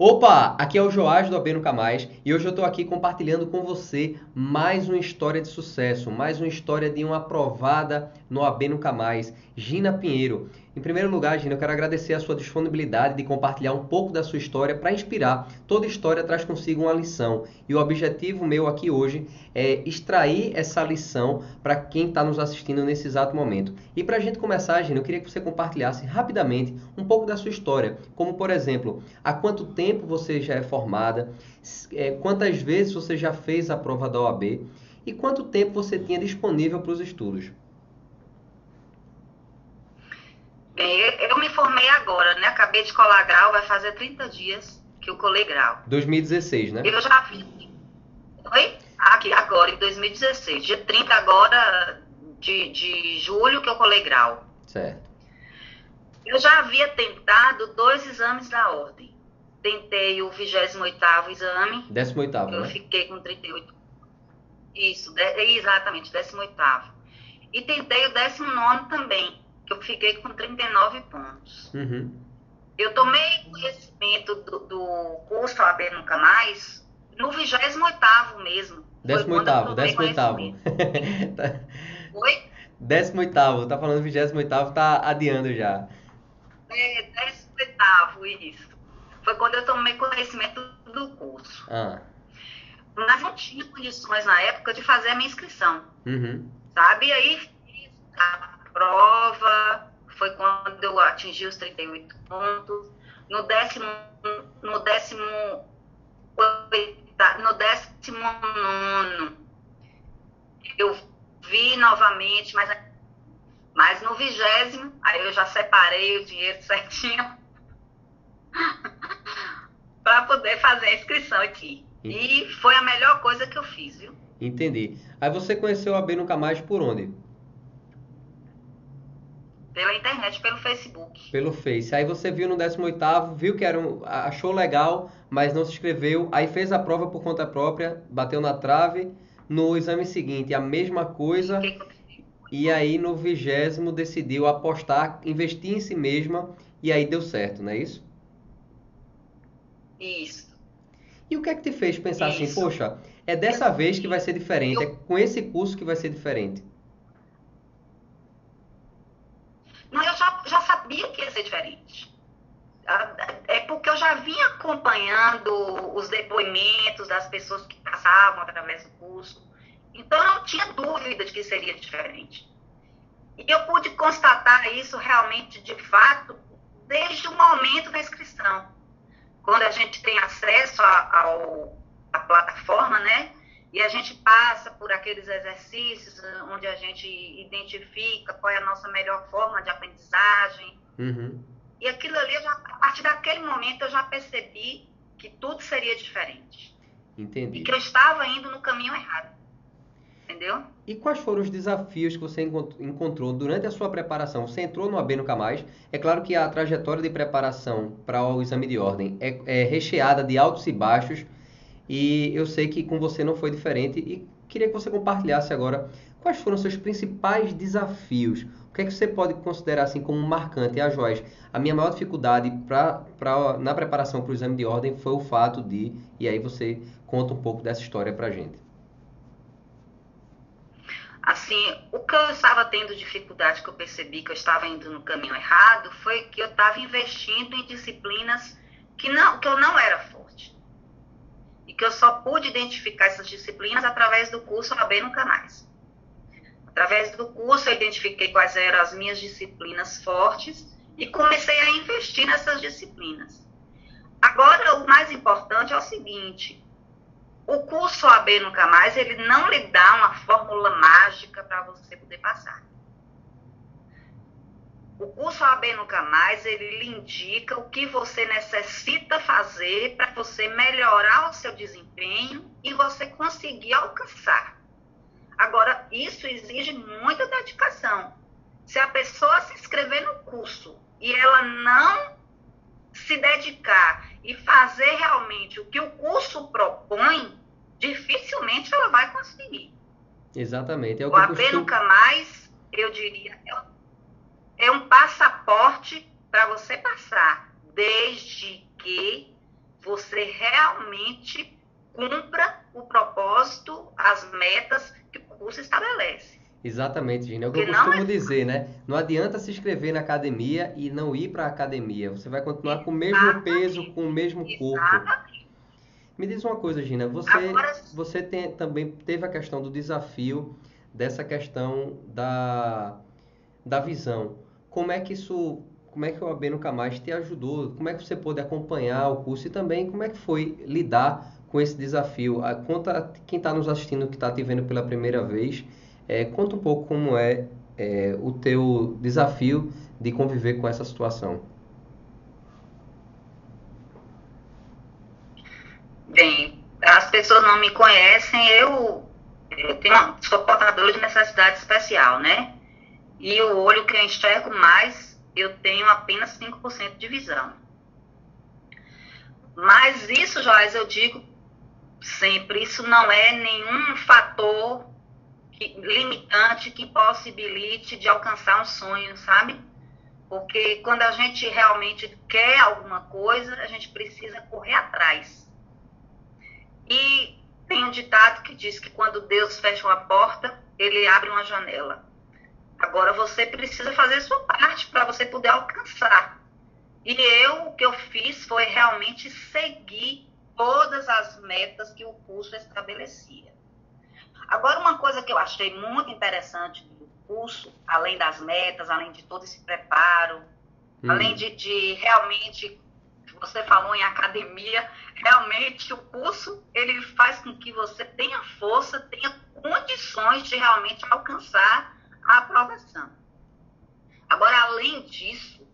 Opa, aqui é o Joás do AB Nunca Mais e hoje eu estou aqui compartilhando com você mais uma história de sucesso, mais uma história de uma aprovada no AB Nunca Mais, Gina Pinheiro. Em primeiro lugar, Gina, eu quero agradecer a sua disponibilidade de compartilhar um pouco da sua história para inspirar. Toda história traz consigo uma lição e o objetivo meu aqui hoje é extrair essa lição para quem está nos assistindo nesse exato momento. E para a gente começar, Gina, eu queria que você compartilhasse rapidamente um pouco da sua história, como por exemplo, há quanto tempo você já é formada, é, quantas vezes você já fez a prova da OAB e quanto tempo você tinha disponível para os estudos. Bem, eu me formei agora, né? Acabei de colar grau, vai fazer 30 dias que eu colei grau. 2016, né? Eu já fiz. Oi? Aqui, agora, em 2016. Dia 30 agora de, de julho que eu colei grau. Certo. Eu já havia tentado dois exames da ordem. Tentei o 28º exame. 18º, Eu né? fiquei com 38. Isso, de, exatamente, 18º. E tentei o 19 também que eu fiquei com 39 pontos. Uhum. Eu tomei conhecimento do, do curso AB Nunca Mais no 28 mesmo. 18º, 18º. Oi? 18º, tá falando 28º, tá adiando já. É, 18º, isso. Foi quando eu tomei conhecimento do curso. Ah. Mas não tinha condições na época de fazer a minha inscrição. Uhum. Sabe? E aí prova, foi quando eu atingi os 38 pontos. No décimo, no décimo, no décimo nono, eu vi novamente, mas, mas no vigésimo, aí eu já separei o dinheiro certinho para poder fazer a inscrição aqui. E foi a melhor coisa que eu fiz, viu? Entendi. Aí você conheceu a B Nunca Mais por onde? Internet, pelo Facebook. Pelo Face. Aí você viu no 18º, viu que era um, achou legal, mas não se inscreveu, aí fez a prova por conta própria, bateu na trave. No exame seguinte, a mesma coisa. E aí no vigésimo decidiu apostar, investir em si mesma e aí deu certo, não é isso? Isso. E o que é que te fez pensar Isso. assim, poxa, é dessa vez que vai ser diferente, é com esse curso que vai ser diferente? Não, eu já, já sabia que ia ser diferente. É porque eu já vinha acompanhando os depoimentos das pessoas que passavam através do curso. Então, eu não tinha dúvida de que seria diferente. E eu pude constatar isso realmente, de fato, desde o momento da inscrição. Quando a gente tem acesso à plataforma, né? E a gente passa por aqueles exercícios onde a gente identifica qual é a nossa melhor forma de aprendizagem. Uhum. E aquilo ali, já, a partir daquele momento, eu já percebi que tudo seria diferente. Entendi. E que eu estava indo no caminho errado. Entendeu? E quais foram os desafios que você encontrou durante a sua preparação? Você entrou no AB Nunca Mais. É claro que a trajetória de preparação para o exame de ordem é, é recheada de altos e baixos. E eu sei que com você não foi diferente. E queria que você compartilhasse agora quais foram os seus principais desafios. O que é que você pode considerar assim como marcante? Ah, Joás, a minha maior dificuldade pra, pra, na preparação para o exame de ordem foi o fato de... E aí você conta um pouco dessa história para gente. Assim, o que eu estava tendo dificuldade, que eu percebi que eu estava indo no caminho errado, foi que eu estava investindo em disciplinas que, não, que eu não era forte. E que eu só pude identificar essas disciplinas através do curso AB Nunca Mais. Através do curso, eu identifiquei quais eram as minhas disciplinas fortes e comecei a investir nessas disciplinas. Agora, o mais importante é o seguinte: o curso AB Nunca Mais, ele não lhe dá uma fórmula mágica para você poder passar. O curso AB Nunca Mais, ele lhe indica o que você necessita fazer para você melhorar o seu desempenho e você conseguir alcançar. Agora, isso exige muita dedicação. Se a pessoa se inscrever no curso e ela não se dedicar e fazer realmente o que o curso propõe, dificilmente ela vai conseguir. Exatamente. É o o AB costumo- Nunca Mais, eu diria, é um- é um passaporte para você passar, desde que você realmente cumpra o propósito, as metas que o curso estabelece. Exatamente, Gina. É o que Porque eu costumo é... dizer, né? Não adianta se inscrever na academia e não ir para a academia. Você vai continuar Exatamente. com o mesmo peso, com o mesmo corpo. Exatamente. Me diz uma coisa, Gina. Você, Agora... você tem, também teve a questão do desafio dessa questão da, da visão. Como é que isso, como é que o AB Nunca Mais te ajudou? Como é que você pôde acompanhar o curso e também como é que foi lidar com esse desafio? Conta quem está nos assistindo, que está te vendo pela primeira vez, é, conta um pouco como é, é o teu desafio de conviver com essa situação. Bem, as pessoas não me conhecem, eu, eu tenho, sou portador de necessidade especial, né? E o olho que eu enxergo mais, eu tenho apenas 5% de visão. Mas isso, Joás, eu digo sempre, isso não é nenhum fator que, limitante que possibilite de alcançar um sonho, sabe? Porque quando a gente realmente quer alguma coisa, a gente precisa correr atrás. E tem um ditado que diz que quando Deus fecha uma porta, ele abre uma janela. Agora você precisa fazer a sua parte para você poder alcançar. E eu, o que eu fiz foi realmente seguir todas as metas que o curso estabelecia. Agora, uma coisa que eu achei muito interessante do curso, além das metas, além de todo esse preparo, hum. além de, de realmente, você falou em academia, realmente o curso ele faz com que você tenha força, tenha condições de realmente alcançar a aprovação. Agora, além disso,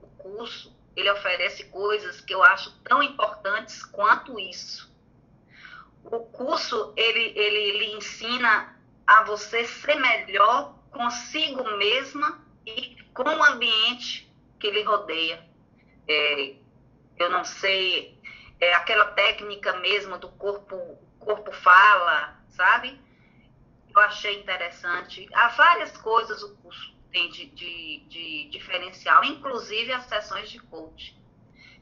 o curso ele oferece coisas que eu acho tão importantes quanto isso o curso ele, ele lhe ensina a você ser melhor consigo mesma e com o ambiente que lhe rodeia. É, eu não sei, é aquela técnica mesmo do corpo, corpo fala, sabe? Eu achei interessante. Há várias coisas o curso tem de, de, de diferencial, inclusive as sessões de coach.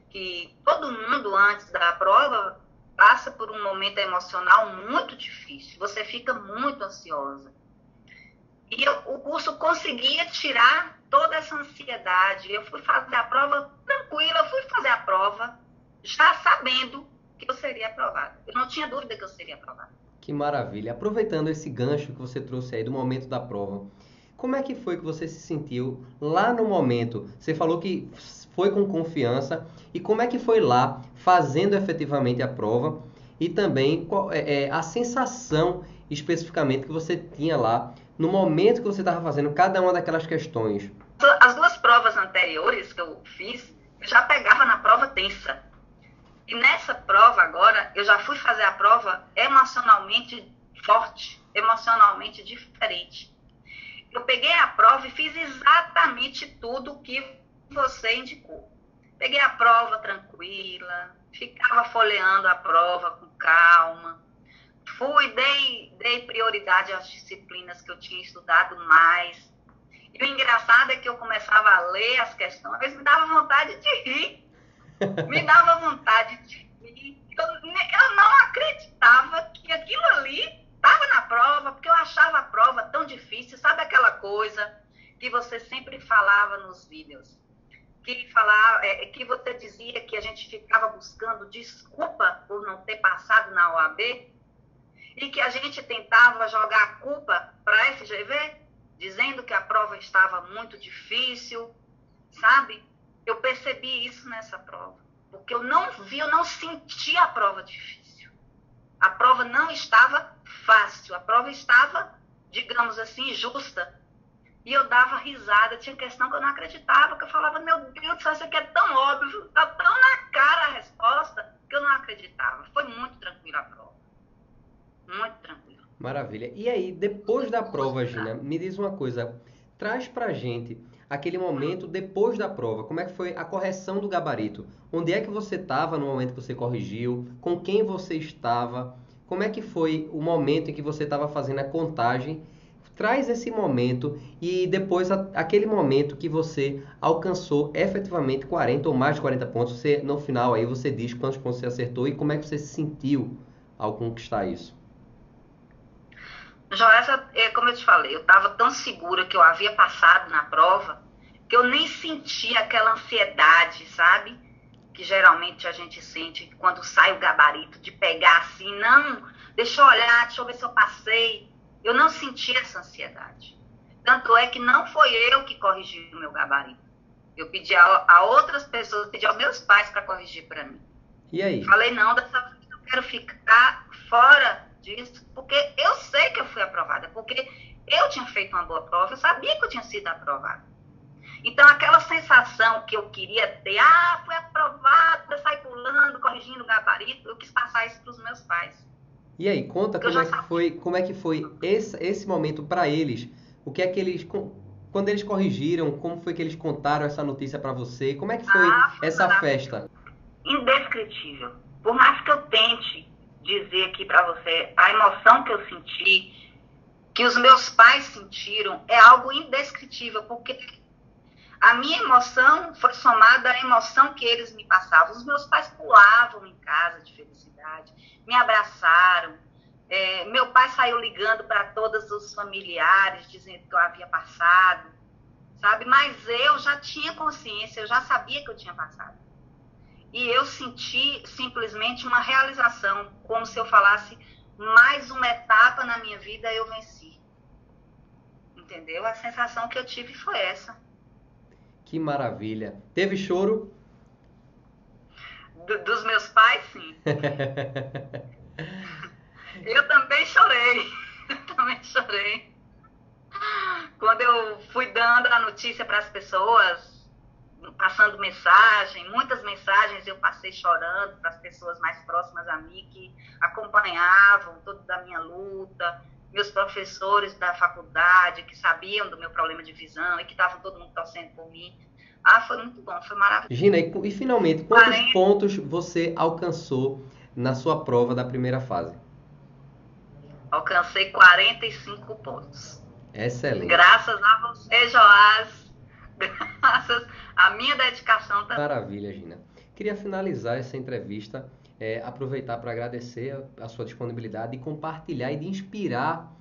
Que todo mundo, antes da prova, passa por um momento emocional muito difícil, você fica muito ansiosa. E eu, o curso conseguia tirar toda essa ansiedade. Eu fui fazer a prova tranquila, eu fui fazer a prova já sabendo que eu seria aprovada. Eu não tinha dúvida que eu seria aprovada. Que maravilha. Aproveitando esse gancho que você trouxe aí do momento da prova, como é que foi que você se sentiu lá no momento? Você falou que foi com confiança e como é que foi lá fazendo efetivamente a prova e também qual, é, é, a sensação especificamente que você tinha lá no momento que você estava fazendo cada uma daquelas questões. As duas provas anteriores que eu fiz, eu já pegava na prova tensa. E nessa prova agora, eu já fui fazer a prova emocionalmente forte, emocionalmente diferente. Eu peguei a prova e fiz exatamente tudo que você indicou. Peguei a prova tranquila, ficava folheando a prova com calma. Fui, dei, dei prioridade às disciplinas que eu tinha estudado mais. E o engraçado é que eu começava a ler as questões, me dava vontade de rir. Me dava vontade de. Eu, não acreditava que aquilo ali estava na prova, porque eu achava a prova tão difícil. Sabe aquela coisa que você sempre falava nos vídeos? que falar, é, que você dizia que a gente ficava buscando desculpa por não ter passado na OAB e que a gente tentava jogar a culpa para a FGV, dizendo que a prova estava muito difícil, sabe? Eu percebi isso nessa prova, porque eu não vi, eu não senti a prova difícil. A prova não estava fácil, a prova estava, digamos assim, justa e eu dava risada, tinha questão que eu não acreditava, que eu falava, meu Deus, isso aqui é tão óbvio, tá tão na cara a resposta, que eu não acreditava. Foi muito tranquila a prova. Muito tranquila. Maravilha. E aí, depois da prova, Gina, me diz uma coisa. Traz pra gente aquele momento depois da prova. Como é que foi a correção do gabarito? Onde é que você estava no momento que você corrigiu? Com quem você estava? Como é que foi o momento em que você estava fazendo a contagem Traz esse momento e depois a, aquele momento que você alcançou efetivamente 40 ou mais de 40 pontos. Você, no final aí você diz quantos pontos você acertou e como é que você se sentiu ao conquistar isso. Joessa, é, como eu te falei, eu estava tão segura que eu havia passado na prova que eu nem sentia aquela ansiedade, sabe? Que geralmente a gente sente quando sai o gabarito, de pegar assim, não, deixa eu olhar, deixa eu ver se eu passei. Eu não senti essa ansiedade. Tanto é que não foi eu que corrigi o meu gabarito. Eu pedi a, a outras pessoas, pedi aos meus pais para corrigir para mim. E aí? Falei, não, dessa vez eu quero ficar fora disso, porque eu sei que eu fui aprovada, porque eu tinha feito uma boa prova, eu sabia que eu tinha sido aprovada. Então, aquela sensação que eu queria ter, ah, fui aprovada, saí pulando, corrigindo o gabarito, eu quis passar isso para os meus pais. E aí, conta como é, que foi, como é que foi esse, esse momento para eles. O que é que eles, quando eles corrigiram, como foi que eles contaram essa notícia para você? Como é que foi, ah, foi essa festa? Indescritível. Por mais que eu tente dizer aqui para você a emoção que eu senti, que os meus pais sentiram, é algo indescritível, porque a minha emoção foi somada à emoção que eles me passavam. Os meus pais pulavam em casa de felicidade, me abraçaram. É, meu pai saiu ligando para todos os familiares, dizendo que eu havia passado, sabe? Mas eu já tinha consciência, eu já sabia que eu tinha passado e eu senti simplesmente uma realização, como se eu falasse mais uma etapa na minha vida eu venci. Entendeu? A sensação que eu tive foi essa. Que maravilha. Teve choro? Do, dos meus pais, sim. eu também chorei. Eu também chorei. Quando eu fui dando a notícia para as pessoas, passando mensagem, muitas mensagens eu passei chorando para as pessoas mais próximas a mim que acompanhavam toda da minha luta, meus professores da faculdade que sabiam do meu problema de visão e que estavam todo mundo torcendo por mim. Ah, foi muito bom, foi maravilhoso. Gina, e, e finalmente, quantos 40... pontos você alcançou na sua prova da primeira fase? Alcancei 45 pontos. Excelente. Graças a você, Joás. Graças a minha dedicação também. Maravilha, Gina. Queria finalizar essa entrevista, é, aproveitar para agradecer a, a sua disponibilidade e compartilhar e de inspirar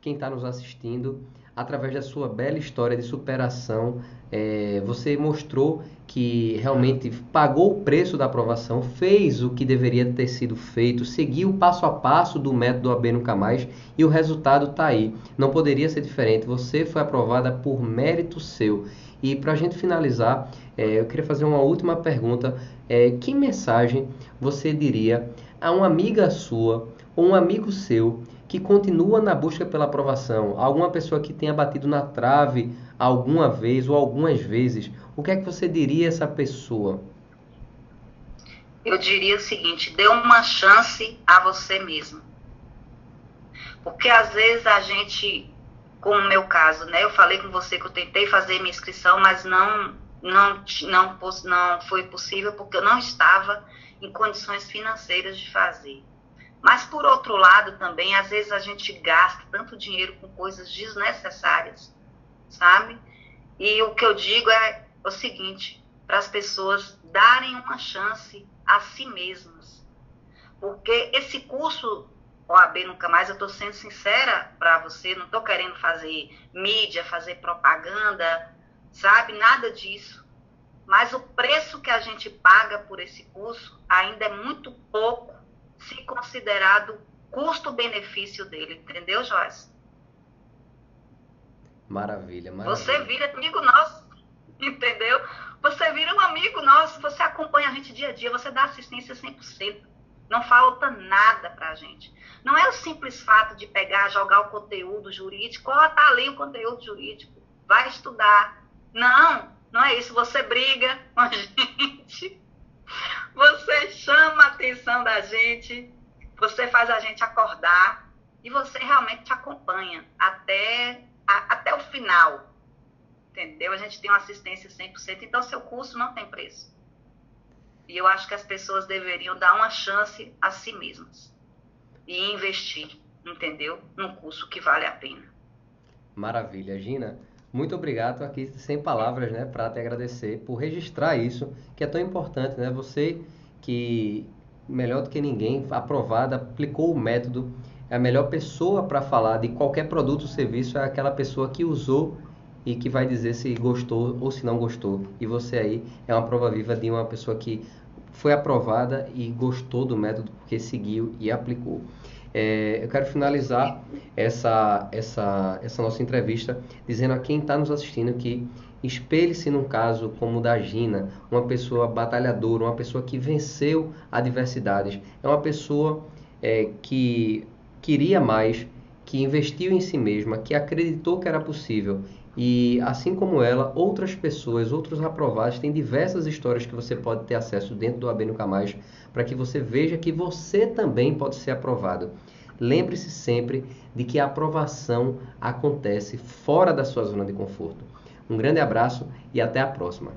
quem está nos assistindo através da sua bela história de superação. É, você mostrou que realmente pagou o preço da aprovação, fez o que deveria ter sido feito, seguiu passo a passo do método AB Nunca Mais e o resultado está aí. Não poderia ser diferente. Você foi aprovada por mérito seu. E para a gente finalizar, é, eu queria fazer uma última pergunta. É, que mensagem você diria a uma amiga sua ou um amigo seu que continua na busca pela aprovação? Alguma pessoa que tenha batido na trave alguma vez ou algumas vezes? O que é que você diria a essa pessoa? Eu diria o seguinte: dê uma chance a você mesmo. Porque às vezes a gente como o meu caso, né? Eu falei com você que eu tentei fazer minha inscrição, mas não, não, não, não foi possível porque eu não estava em condições financeiras de fazer. Mas, por outro lado, também, às vezes a gente gasta tanto dinheiro com coisas desnecessárias, sabe? E o que eu digo é o seguinte: para as pessoas darem uma chance a si mesmas. Porque esse curso OAB nunca mais, eu estou sendo sincera para você, não estou querendo fazer mídia, fazer propaganda, sabe? Nada disso. Mas o preço que a gente paga por esse curso ainda é muito pouco se considerado custo-benefício dele, entendeu, Joyce? Maravilha, maravilha. Você vira amigo nosso, entendeu? Você vira um amigo nosso, você acompanha a gente dia a dia, você dá assistência 100%. Não falta nada para a gente. Não é o simples fato de pegar, jogar o conteúdo jurídico, ó, oh, tá ali o conteúdo jurídico, vai estudar. Não, não é isso. Você briga com a gente, você chama a atenção da gente, você faz a gente acordar e você realmente te acompanha até, a, até o final. Entendeu? A gente tem uma assistência 100%, então seu curso não tem preço. E eu acho que as pessoas deveriam dar uma chance a si mesmas e investir, entendeu? Num curso que vale a pena. Maravilha, Gina. Muito obrigado aqui, sem palavras, né, para te agradecer por registrar isso, que é tão importante, né? Você que melhor do que ninguém, aprovada, aplicou o método, é a melhor pessoa para falar de qualquer produto ou serviço é aquela pessoa que usou e que vai dizer se gostou ou se não gostou. E você aí é uma prova viva de uma pessoa que foi aprovada e gostou do método porque seguiu e aplicou. É, eu quero finalizar essa, essa, essa nossa entrevista dizendo a quem está nos assistindo que espelhe-se num caso como o da Gina, uma pessoa batalhadora, uma pessoa que venceu adversidades, é uma pessoa é, que queria mais, que investiu em si mesma, que acreditou que era possível e assim como ela, outras pessoas, outros aprovados, tem diversas histórias que você pode ter acesso dentro do AB Nunca Mais, para que você veja que você também pode ser aprovado. Lembre-se sempre de que a aprovação acontece fora da sua zona de conforto. Um grande abraço e até a próxima.